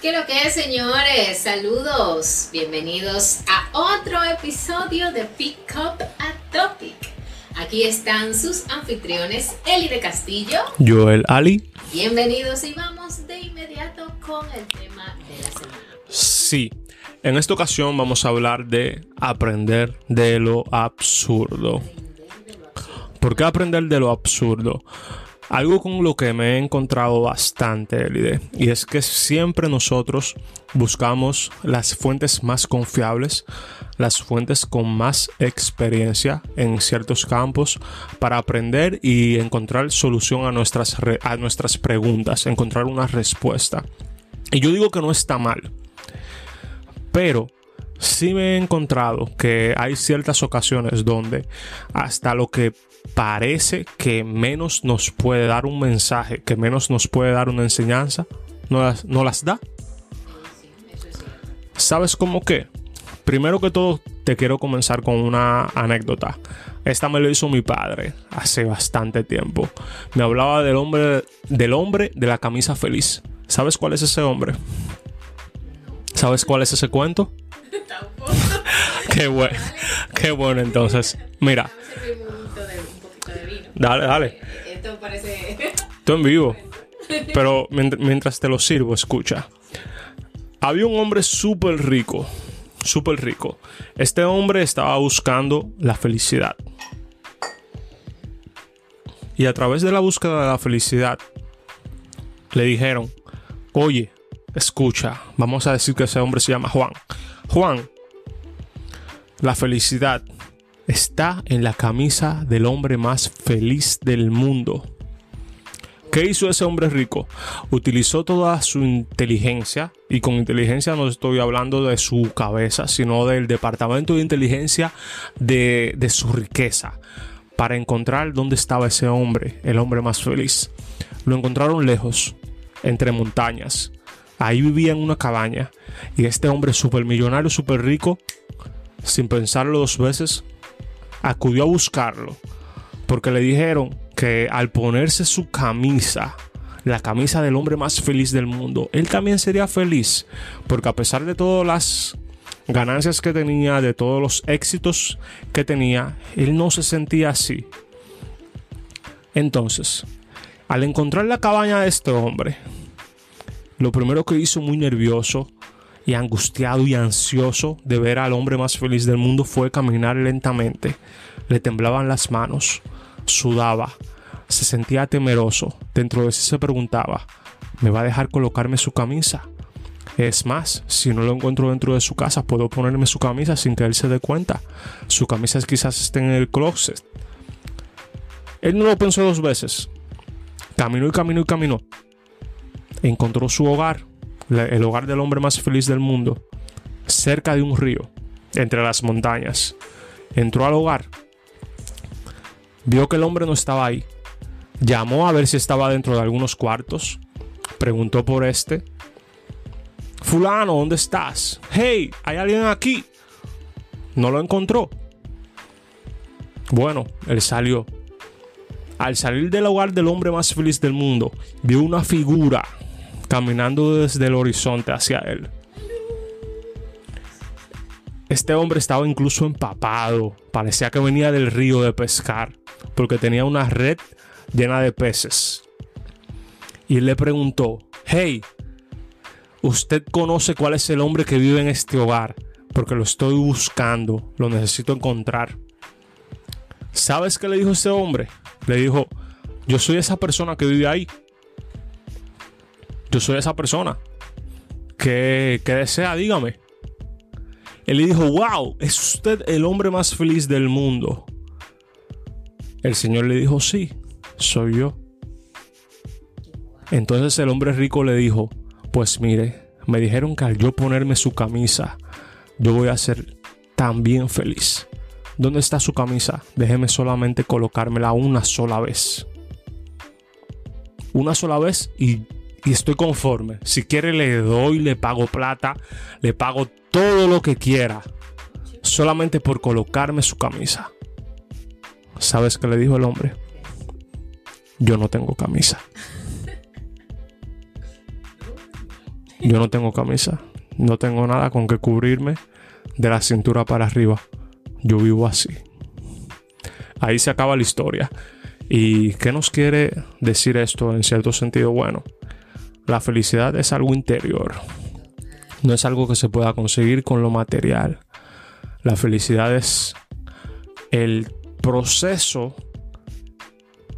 ¿Qué lo que es, señores? Saludos. Bienvenidos a otro episodio de Pick Up a Topic. Aquí están sus anfitriones, Eli de Castillo. Joel Ali. Bienvenidos y vamos de inmediato con el tema de la semana. Sí, en esta ocasión vamos a hablar de aprender de lo absurdo. ¿Por qué aprender de lo absurdo? Algo con lo que me he encontrado bastante, Elide, y es que siempre nosotros buscamos las fuentes más confiables, las fuentes con más experiencia en ciertos campos para aprender y encontrar solución a nuestras, a nuestras preguntas, encontrar una respuesta. Y yo digo que no está mal, pero sí me he encontrado que hay ciertas ocasiones donde hasta lo que parece que menos nos puede dar un mensaje, que menos nos puede dar una enseñanza, no las, no las da. ¿Sabes cómo qué? Primero que todo, te quiero comenzar con una anécdota. Esta me lo hizo mi padre hace bastante tiempo. Me hablaba del hombre, del hombre de la camisa feliz. ¿Sabes cuál es ese hombre? ¿Sabes cuál es ese cuento? qué bueno, qué bueno entonces. Mira, Dale, dale. Esto parece. Esto en vivo. Pero mientras te lo sirvo, escucha. Había un hombre súper rico. Súper rico. Este hombre estaba buscando la felicidad. Y a través de la búsqueda de la felicidad, le dijeron: Oye, escucha, vamos a decir que ese hombre se llama Juan. Juan, la felicidad está en la camisa del hombre más feliz del mundo. ¿Qué hizo ese hombre rico? Utilizó toda su inteligencia, y con inteligencia no estoy hablando de su cabeza, sino del departamento de inteligencia de, de su riqueza, para encontrar dónde estaba ese hombre, el hombre más feliz. Lo encontraron lejos, entre montañas. Ahí vivía en una cabaña, y este hombre supermillonario, súper rico, sin pensarlo dos veces, acudió a buscarlo porque le dijeron que al ponerse su camisa, la camisa del hombre más feliz del mundo, él también sería feliz, porque a pesar de todas las ganancias que tenía, de todos los éxitos que tenía, él no se sentía así. Entonces, al encontrar la cabaña de este hombre, lo primero que hizo muy nervioso y angustiado y ansioso de ver al hombre más feliz del mundo fue caminar lentamente. Le temblaban las manos, sudaba, se sentía temeroso. Dentro de sí se preguntaba, ¿me va a dejar colocarme su camisa? Es más, si no lo encuentro dentro de su casa, puedo ponerme su camisa sin que él se dé cuenta. Su camisa quizás esté en el closet. Él no lo pensó dos veces. Caminó y caminó y caminó. Encontró su hogar el hogar del hombre más feliz del mundo, cerca de un río, entre las montañas. Entró al hogar, vio que el hombre no estaba ahí, llamó a ver si estaba dentro de algunos cuartos, preguntó por este. Fulano, ¿dónde estás? Hey, ¿hay alguien aquí? No lo encontró. Bueno, él salió. Al salir del hogar del hombre más feliz del mundo, vio una figura caminando desde el horizonte hacia él. Este hombre estaba incluso empapado, parecía que venía del río de pescar, porque tenía una red llena de peces. Y él le preguntó, hey, ¿usted conoce cuál es el hombre que vive en este hogar? Porque lo estoy buscando, lo necesito encontrar. ¿Sabes qué le dijo ese hombre? Le dijo, yo soy esa persona que vive ahí. Yo soy esa persona. que desea? Dígame. Él le dijo, wow, ¿es usted el hombre más feliz del mundo? El Señor le dijo, sí, soy yo. Entonces el hombre rico le dijo, pues mire, me dijeron que al yo ponerme su camisa, yo voy a ser también feliz. ¿Dónde está su camisa? Déjeme solamente colocármela una sola vez. Una sola vez y y estoy conforme. Si quiere le doy, le pago plata, le pago todo lo que quiera, solamente por colocarme su camisa. ¿Sabes qué le dijo el hombre? Yo no tengo camisa. yo no tengo camisa, no tengo nada con que cubrirme de la cintura para arriba. Yo vivo así. Ahí se acaba la historia. ¿Y qué nos quiere decir esto en cierto sentido? Bueno, la felicidad es algo interior. No es algo que se pueda conseguir con lo material. La felicidad es el proceso,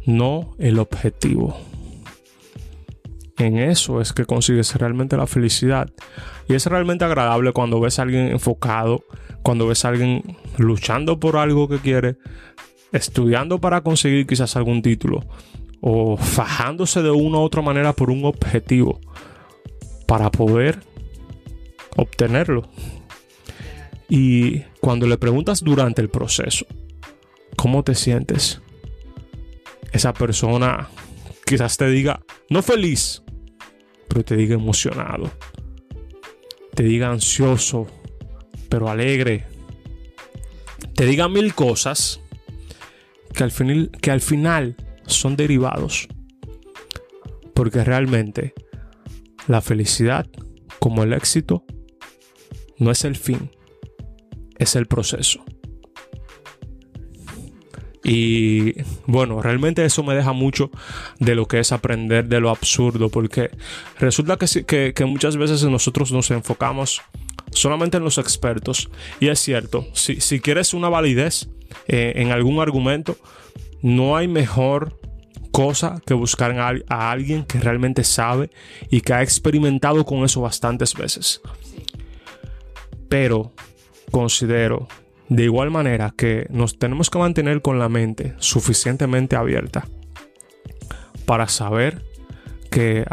no el objetivo. En eso es que consigues realmente la felicidad. Y es realmente agradable cuando ves a alguien enfocado, cuando ves a alguien luchando por algo que quiere, estudiando para conseguir quizás algún título, o fajándose de una u otra manera por un objetivo para poder obtenerlo. Y cuando le preguntas durante el proceso, ¿cómo te sientes? Esa persona quizás te diga, no feliz, pero te diga emocionado. Te diga ansioso, pero alegre. Te diga mil cosas que al, final, que al final son derivados. Porque realmente la felicidad, como el éxito, no es el fin, es el proceso. Y bueno, realmente eso me deja mucho de lo que es aprender de lo absurdo, porque resulta que, que, muchas veces nosotros nos enfocamos solamente en los expertos. Y es cierto, si, si quieres una validez eh, en algún argumento, no hay mejor cosa que buscar a alguien que realmente sabe y que ha experimentado con eso bastantes veces. Pero considero de igual manera que nos tenemos que mantener con la mente suficientemente abierta para saber que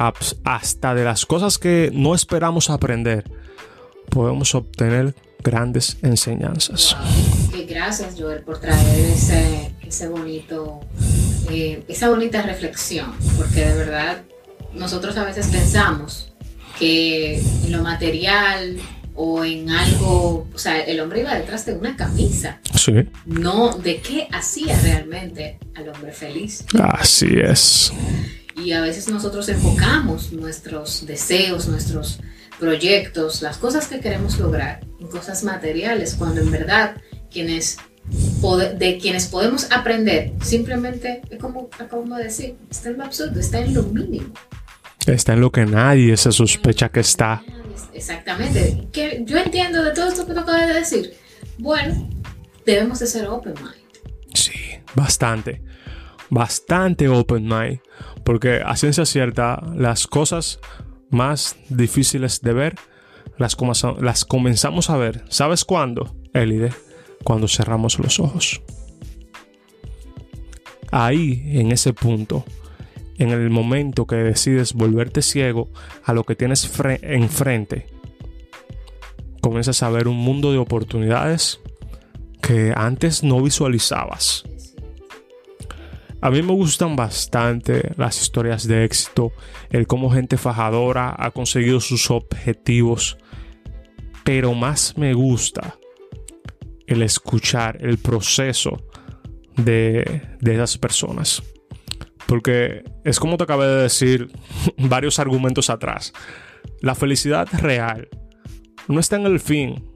hasta de las cosas que no esperamos aprender podemos obtener grandes enseñanzas. gracias Joel por traer ese, ese bonito, eh, esa bonita reflexión, porque de verdad nosotros a veces pensamos que en lo material o en algo, o sea, el hombre iba detrás de una camisa. Sí. No de qué hacía realmente al hombre feliz. Así es. Y a veces nosotros enfocamos nuestros deseos, nuestros proyectos, las cosas que queremos lograr en cosas materiales, cuando en verdad quienes de quienes podemos aprender simplemente es como acabamos de decir, está en lo absurdo, está en lo mínimo. Está en lo que nadie se sospecha que está. Exactamente. Que yo entiendo de todo esto que tú acabas de decir. Bueno, debemos de ser open mind. Sí, bastante. Bastante open mind. Porque a ciencia cierta, las cosas más difíciles de ver las, las comenzamos a ver. ¿Sabes cuándo, Elide? Cuando cerramos los ojos. Ahí, en ese punto, en el momento que decides volverte ciego a lo que tienes enfrente, comienzas a ver un mundo de oportunidades que antes no visualizabas. A mí me gustan bastante las historias de éxito, el cómo gente fajadora ha conseguido sus objetivos, pero más me gusta el escuchar el proceso de, de esas personas. Porque es como te acabé de decir varios argumentos atrás. La felicidad real no está en el fin.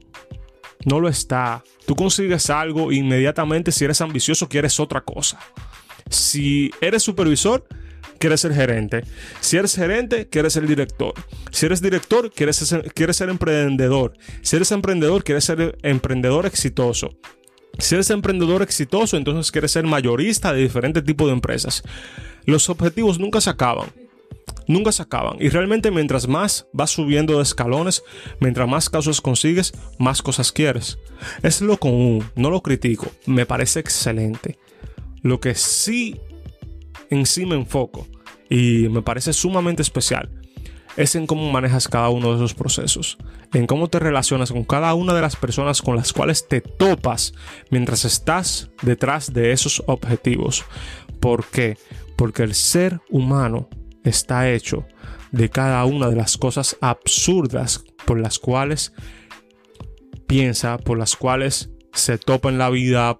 No lo está. Tú consigues algo inmediatamente si eres ambicioso quieres otra cosa. Si eres supervisor, quieres ser gerente. Si eres gerente, quieres ser director. Si eres director, quieres ser, quieres ser emprendedor. Si eres emprendedor, quieres ser emprendedor exitoso. Si eres emprendedor exitoso, entonces quieres ser mayorista de diferentes tipos de empresas. Los objetivos nunca se acaban. Nunca se acaban. Y realmente mientras más vas subiendo de escalones, mientras más casos consigues, más cosas quieres. Es lo común, no lo critico. Me parece excelente. Lo que sí en sí me enfoco y me parece sumamente especial es en cómo manejas cada uno de esos procesos, en cómo te relacionas con cada una de las personas con las cuales te topas mientras estás detrás de esos objetivos. ¿Por qué? Porque el ser humano está hecho de cada una de las cosas absurdas por las cuales piensa, por las cuales se topa en la vida,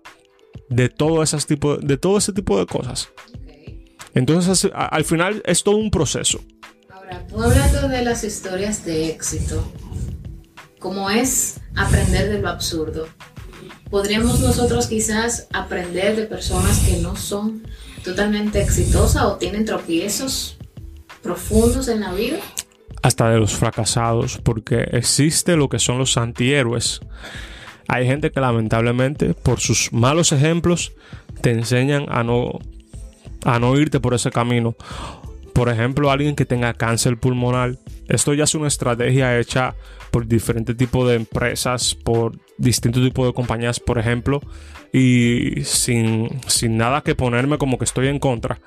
de todo, ese tipo, de todo ese tipo de cosas. Entonces, al final es todo un proceso Ahora, tú hablando de las historias de éxito, como es aprender de lo absurdo, podríamos nosotros quizás aprender de personas que no son totalmente exitosas o tienen tropiezos profundos en la vida. Hasta de los fracasados, porque existe lo que son los antihéroes. Hay gente que lamentablemente por sus malos ejemplos te enseñan a no, a no irte por ese camino. Por ejemplo, alguien que tenga cáncer pulmonar. Esto ya es una estrategia hecha por diferentes tipos de empresas, por distintos tipos de compañías, por ejemplo. Y sin, sin nada que ponerme como que estoy en contra.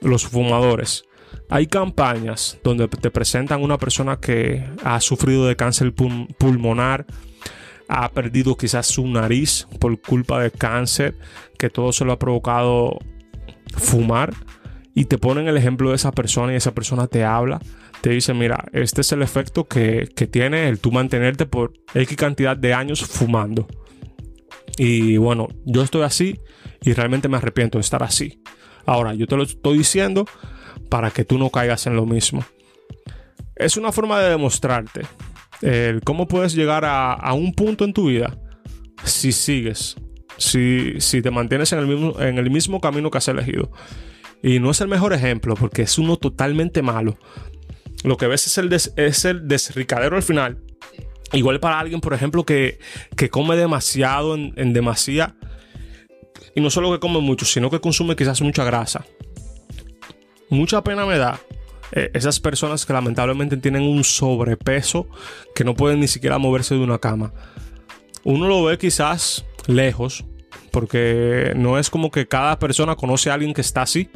Los fumadores. Hay campañas donde te presentan una persona que ha sufrido de cáncer pulmonar ha perdido quizás su nariz por culpa de cáncer, que todo se lo ha provocado fumar. Y te ponen el ejemplo de esa persona y esa persona te habla, te dice, mira, este es el efecto que, tiene el tú mantenerte por X cantidad de años fumando. Y bueno, yo estoy así y realmente me arrepiento de estar así. Ahora, yo te lo estoy diciendo para que tú no caigas en lo mismo. Es una forma de demostrarte cómo puedes llegar a, un punto en tu vida si sigues, si, te mantienes en el, mismo, en el mismo camino que has elegido. Y no es el mejor ejemplo porque es uno totalmente malo. Lo que ves es el, es el desricadero al final. Igual para alguien, por ejemplo, que, come demasiado en, en demasía. Y no solo que come mucho, sino que consume quizás mucha grasa. Mucha pena me da eh, esas personas que lamentablemente tienen un sobrepeso que no pueden ni siquiera moverse de una cama. Uno lo ve quizás lejos, porque no es como que cada persona conoce a alguien que está así,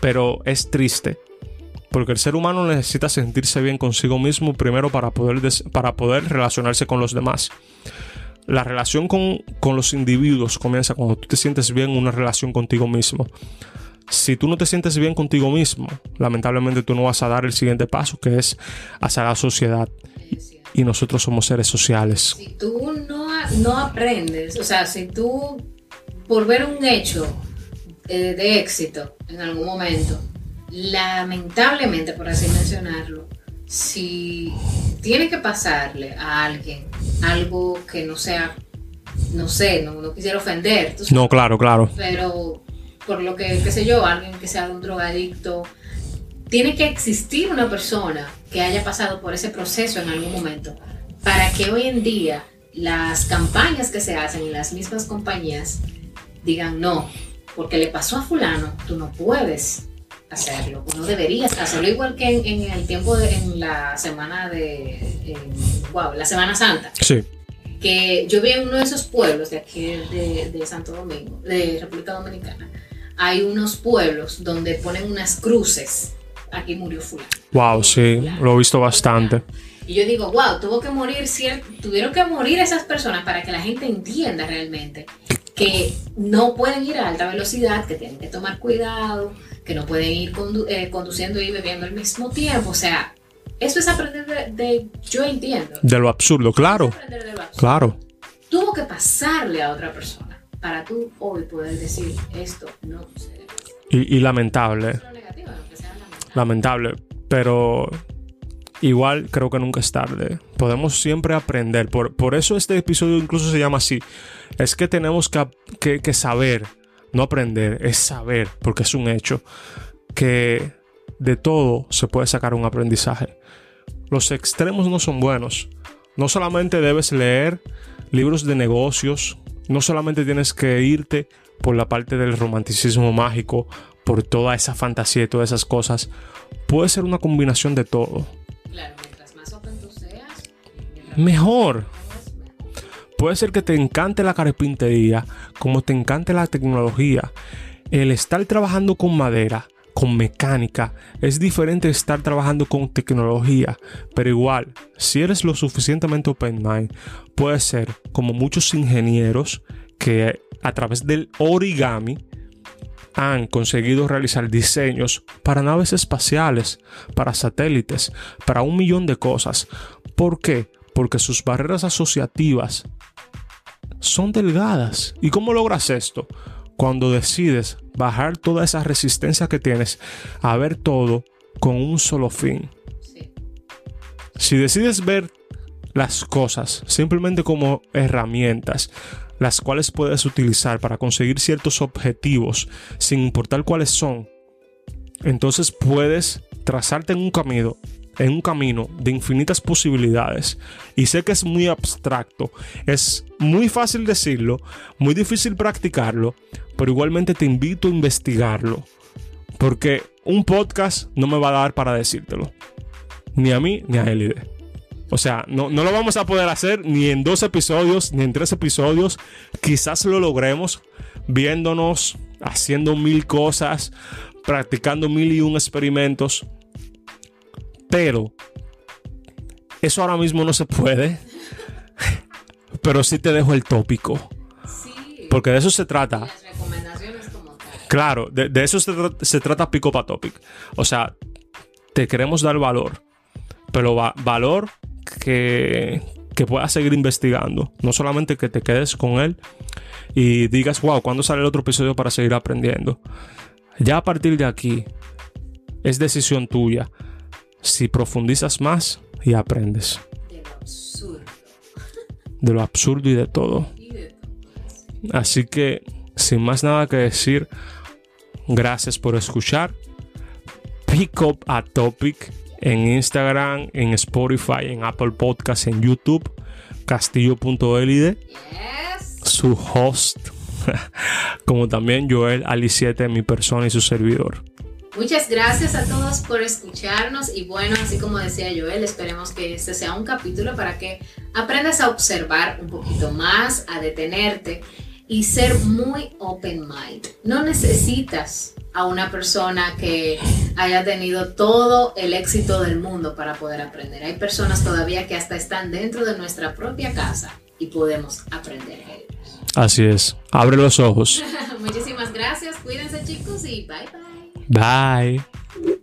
pero es triste. Porque el ser humano necesita sentirse bien consigo mismo primero para poder, para poder relacionarse con los demás. La relación con, con los individuos comienza cuando tú te sientes bien en una relación contigo mismo si tú no te sientes bien contigo mismo, lamentablemente tú no vas a dar el siguiente paso, que es hacia la sociedad. Y nosotros somos seres sociales. Si tú no, no aprendes, o sea, si tú, por ver un hecho eh, de éxito en algún momento, lamentablemente, por así mencionarlo, si tiene que pasarle a alguien algo que no sea, no sé, no, no quisiera ofender. no, claro, claro. Pero por lo que, qué sé yo, alguien que sea un drogadicto, tiene que existir una persona que haya pasado por ese proceso en algún momento para que hoy en día las campañas que se hacen en las mismas compañías digan no, porque le pasó a fulano, tú no puedes hacerlo, no deberías hacerlo igual que en, el tiempo de en la semana de wow, la Semana Santa. Sí. Que yo vi en uno de esos pueblos de aquí de, de Santo Domingo, de República Dominicana, hay unos pueblos donde ponen unas cruces. Aquí murió fulano. Wow, sí, lo he visto bastante. Y yo digo, wow, tuvo que morir, tuvieron que morir esas personas para que la gente entienda realmente que no pueden ir a alta velocidad, que tienen que tomar cuidado, que no pueden ir eh, conduciendo y bebiendo al mismo tiempo. O sea, eso es aprender de, yo entiendo. De lo absurdo, claro. Claro. Tuvo que pasarle a otra persona para tú hoy poder decir esto no Y, y lamentable. lamentable. Pero igual creo que nunca es tarde. Podemos siempre aprender. Por, por eso este episodio incluso se llama así. Es que tenemos que, que, saber, no aprender, es saber, porque es un hecho, que de todo se puede sacar un aprendizaje. Los extremos no son buenos. No solamente debes leer libros de negocios, no solamente tienes que irte por la parte del romanticismo mágico, por toda esa fantasía y todas esas cosas. Puede ser una combinación de todo. Claro, mientras más open tú seas, mejor. Puede ser que te encante la carpintería, como te encante la tecnología. El estar trabajando con madera, con mecánica, es diferente de estar trabajando con tecnología. Pero igual, si eres lo suficientemente open mind, puede ser como muchos ingenieros que a través del origami han conseguido realizar diseños para naves espaciales, para satélites, para un millón de cosas. ¿Por qué? Porque sus barreras asociativas son delgadas. ¿Y cómo logras esto? Cuando decides bajar toda esa resistencia que tienes a ver todo con un solo fin. Si decides ver las cosas simplemente como herramientas, las cuales puedes utilizar para conseguir ciertos objetivos, sin importar cuáles son, entonces puedes trazarte en un camino, en un camino de infinitas posibilidades. Y sé que es muy abstracto, es muy fácil decirlo, muy difícil practicarlo, pero igualmente te invito a investigarlo, porque un podcast no me va a dar para decírtelo, ni a mí ni a Elide. O sea, no, no, lo vamos a poder hacer ni en dos episodios, ni en tres episodios. Quizás lo logremos viéndonos, haciendo mil cosas, practicando mil y un experimentos. Pero eso ahora mismo no se puede. Pero sí te dejo el tópico. Sí. Porque de eso se trata. Las recomendaciones como tal. Claro, de, de eso se, tra- se trata a Topic. O sea, te queremos dar valor. Pero va- valor que, que puedas seguir investigando. No solamente que te quedes con él y digas, wow, ¿cuándo sale el otro episodio para seguir aprendiendo? Ya a partir de aquí, es decisión tuya. Si profundizas más y aprendes De lo absurdo. de lo absurdo y de todo. Y de todo. Así que, sin más nada que decir, gracias por escuchar. Pick up a topic en Instagram, en Spotify, en Apple Podcasts, en YouTube. Castillo.elide, Yes. su host. Como también Joel Ali 7, mi persona y su servidor. Muchas gracias a todos por escucharnos y bueno, así como decía Joel, esperemos que este sea un capítulo para que aprendas a observar un poquito más, a detenerte y ser muy open mind. No necesitas a una persona que haya tenido todo el éxito del mundo para poder aprender. Hay personas todavía que hasta están dentro de nuestra propia casa y podemos aprender de ellos. Así es. Abre los ojos. Muchísimas gracias, cuídense chicos y bye bye. Bye.